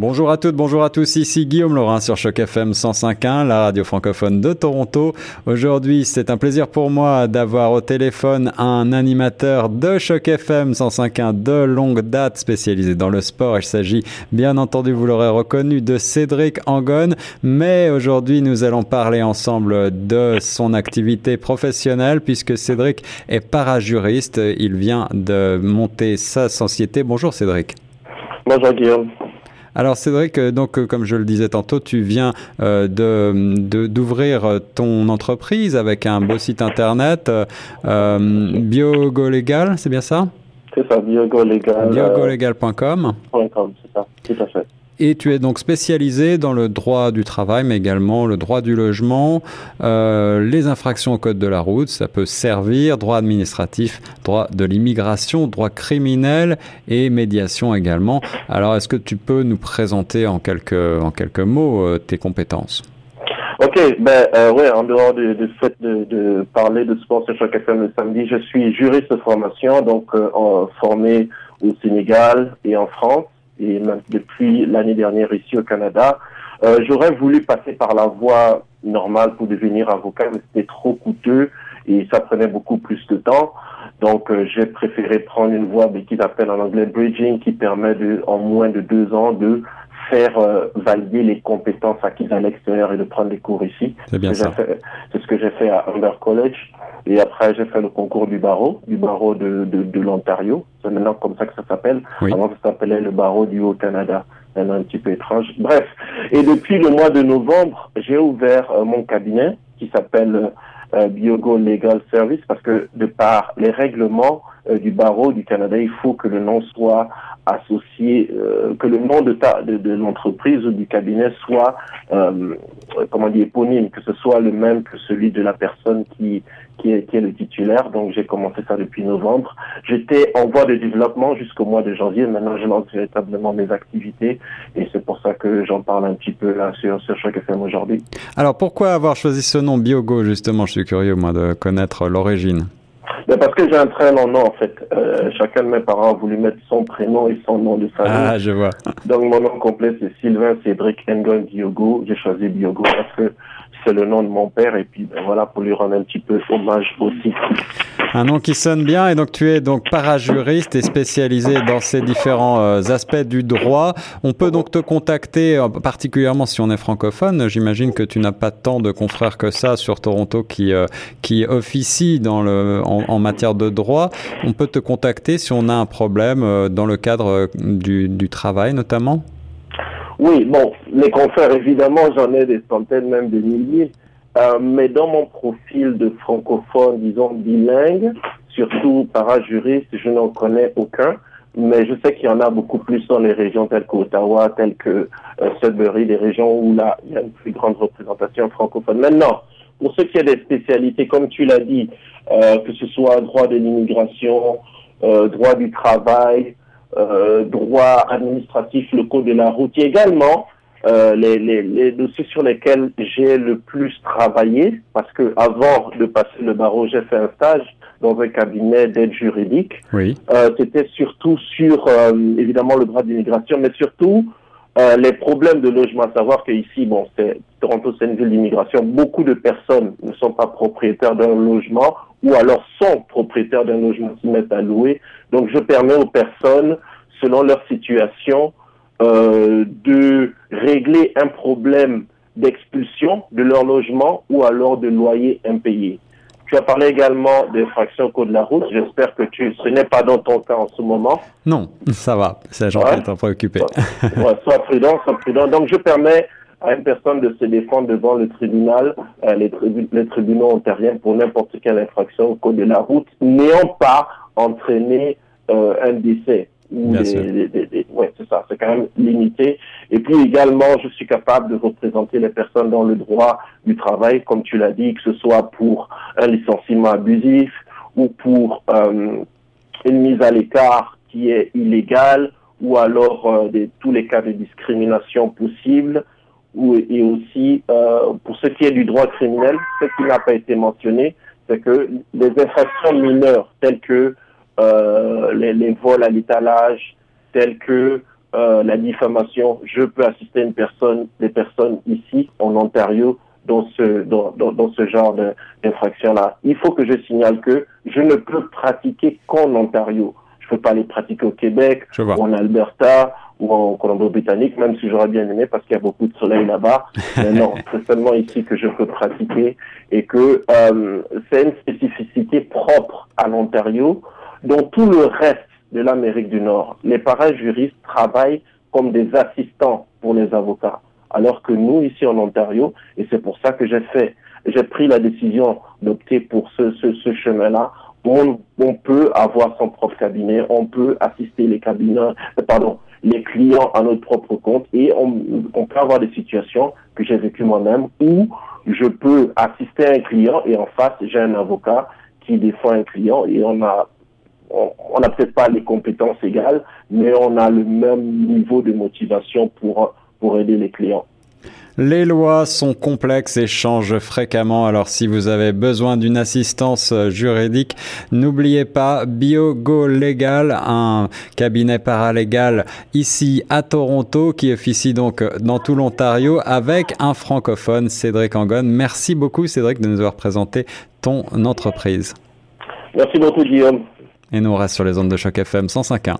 Bonjour à toutes, bonjour à tous, ici Guillaume Laurin sur Choc FM 105.1, la radio francophone de Toronto. Aujourd'hui, c'est un plaisir pour moi d'avoir au téléphone un animateur de Choc FM 105.1 de longue date spécialisé dans le sport. Il s'agit, bien entendu, vous l'aurez reconnu, de Cédric Angon. Mais aujourd'hui, nous allons parler ensemble de son activité professionnelle puisque Cédric est parajuriste. Il vient de monter sa société. Bonjour Cédric. Bonjour Guillaume. Alors Cédric, euh, donc euh, comme je le disais tantôt, tu viens euh, de d'ouvrir ton entreprise avec un beau site internet euh, BioGoLegal, c'est bien ça? C'est ça, BioGoLegal. BioGoLegal.com. c'est ça, tout à fait. Et tu es donc spécialisé dans le droit du travail, mais également le droit du logement, euh, les infractions au code de la route, ça peut servir, droit administratif, droit de l'immigration, droit criminel et médiation également. Alors, est-ce que tu peux nous présenter en quelques, en quelques mots euh, tes compétences? Ok, ben euh, ouais, en dehors du, de, de, parler de sport sur chaque FM le samedi, je suis juriste de formation, donc euh, formé au Sénégal et en France et même depuis l'année dernière ici au Canada. Euh, J'aurais voulu passer par la voie normale pour devenir avocat, mais c'était trop coûteux et ça prenait beaucoup plus de temps. Donc, euh, j'ai préféré prendre une voie qu'ils appellent en anglais bridging, qui permet de, en moins de deux ans de faire euh, valider les compétences acquises à l'extérieur et de prendre des cours ici. C'est bien ça. C'est ce que j'ai fait à Humber College. Et après, j'ai fait le concours du barreau, du barreau de, de, de l'Ontario. C'est maintenant comme ça que ça s'appelle. Oui. Avant, ça s'appelait le barreau du Haut-Canada. C'est un petit peu étrange. Bref. Et depuis le mois de novembre, j'ai ouvert euh, mon cabinet qui s'appelle euh, Biogo Legal Service parce que de par les règlements euh, du barreau du Canada, il faut que le nom soit associé, euh, que le nom de, l'entreprise ou du cabinet soit, euh, comment dire, éponyme, que ce soit le même que celui de la personne qui, qui, est, le titulaire. Donc j'ai commencé ça depuis novembre. J'étais en voie de développement jusqu'au mois de janvier. Maintenant, je lance véritablement mes activités et c'est pour ça que j'en parle un petit peu là sur, sur Choc FM aujourd'hui. Alors pourquoi avoir choisi ce nom Biogo justement? Je suis curieux moi de connaître l'origine. Ben parce que j'ai un très long nom en fait. Euh, chacun de mes parents a voulu mettre son prénom et son nom de famille. Ah, je vois. Donc mon nom complet c'est Sylvain Cédric Ngon Biogo. J'ai choisi Biogo parce que c'est le nom de mon père et puis ben voilà pour lui rendre un petit peu hommage aussi. Un nom qui sonne bien et donc tu es donc parajuriste et spécialisé dans ces différents euh, aspects du droit. On peut donc te contacter euh, particulièrement si on est francophone. J'imagine que tu n'as pas tant de confrères que ça sur Toronto qui euh, qui officient dans le en, en, matière de droit. On peut te contacter si on a un problème euh, dans le cadre du, du travail notamment? Oui, bon, les confrères évidemment j'en ai des centaines même des milliers. Euh, mais dans mon profil de francophone, disons bilingue, surtout parajuriste, je n'en connais aucun. Mais je sais qu'il y en a beaucoup plus dans les régions telles qu'Ottawa, telles que euh, Sudbury, des régions où là, il y a une plus grande représentation francophone. Maintenant, pour ce qui est des spécialités, comme tu l'as dit, euh, que ce soit droit de l'immigration, euh, droit du travail, droit administratif, le code de la route, également euh, les, les, les, dossiers sur lesquels j'ai le plus travaillé, parce que avant de passer le barreau, j'ai fait un stage dans un cabinet d'aide juridique. Oui. Euh, C'était surtout sur, euh, évidemment, le droit d'immigration, mais surtout euh, les problèmes de logement. À savoir que ici, bon, c'est Toronto, c'est une ville d'immigration. Beaucoup de personnes ne sont pas propriétaires d'un logement ou alors sont propriétaires d'un logement qui mettent à louer. Donc, je permets aux personnes, selon leur situation, euh, de régler un problème d'expulsion de leur logement ou alors de loyer impayé. Tu as parlé également des fractions au code de la route. J'espère que tu, ce n'est pas dans ton cas en ce moment. Non, ça va. C'est gentil Ouais. de t'en préoccuper. Ouais, sois prudent, sois prudent. Donc, je permets à une personne de se défendre devant le tribunal, euh, les, tribu- les tribunaux ontariens pour n'importe quelle infraction au code de la route, n'ayant pas entraîné euh, un décès. Ou Bien des, sûr. des- des- ouais, c'est ça, c'est quand même limité. Et puis également, je suis capable de représenter les personnes dans le droit du travail, comme tu l'as dit, que ce soit pour un licenciement abusif ou pour euh, une mise à l'écart qui est illégale ou alors euh, tous les cas de discrimination possibles et aussi euh, pour ce qui est du droit criminel, ce qui n'a pas été mentionné, c'est que les infractions mineures telles que les vols à l'étalage, telles que euh, la diffamation, je peux assister une personne, des personnes ici en Ontario dans ce dans, dans, dans ce genre d'infraction-là. Il faut que je signale que je ne peux pratiquer qu'en Ontario. Je ne peux pas les pratiquer au Québec ou en Alberta ou en Colombie-Britannique, même si j'aurais bien aimé parce qu'il y a beaucoup de soleil là-bas. Mais non, c'est seulement ici que je peux pratiquer et que euh, c'est une spécificité propre à l'Ontario. Dans tout le reste de l'Amérique du Nord, les parajuristes travaillent comme des assistants pour les avocats. Alors que nous, ici en Ontario, et c'est pour ça que j'ai fait, j'ai pris la décision d'opter pour ce, ce, ce chemin-là, on, on peut avoir son propre cabinet, on peut assister les cabinets, pardon, les clients à notre propre compte et on, on peut avoir des situations que j'ai vécues moi-même où je peux assister un client et en face j'ai un avocat qui défend un client et on a on n'a peut-être pas les compétences égales, mais on a le même niveau de motivation pour pour aider les clients. Les lois sont complexes et changent fréquemment, alors si vous avez besoin d'une assistance juridique, n'oubliez pas BioGo Legal, un cabinet paralégal ici à Toronto qui officie donc dans tout l'Ontario avec un francophone, Cédric Angon. Merci beaucoup Cédric de nous avoir présenté ton entreprise. Merci beaucoup Guillaume. Et nous on reste sur les ondes de choc FM 105.1.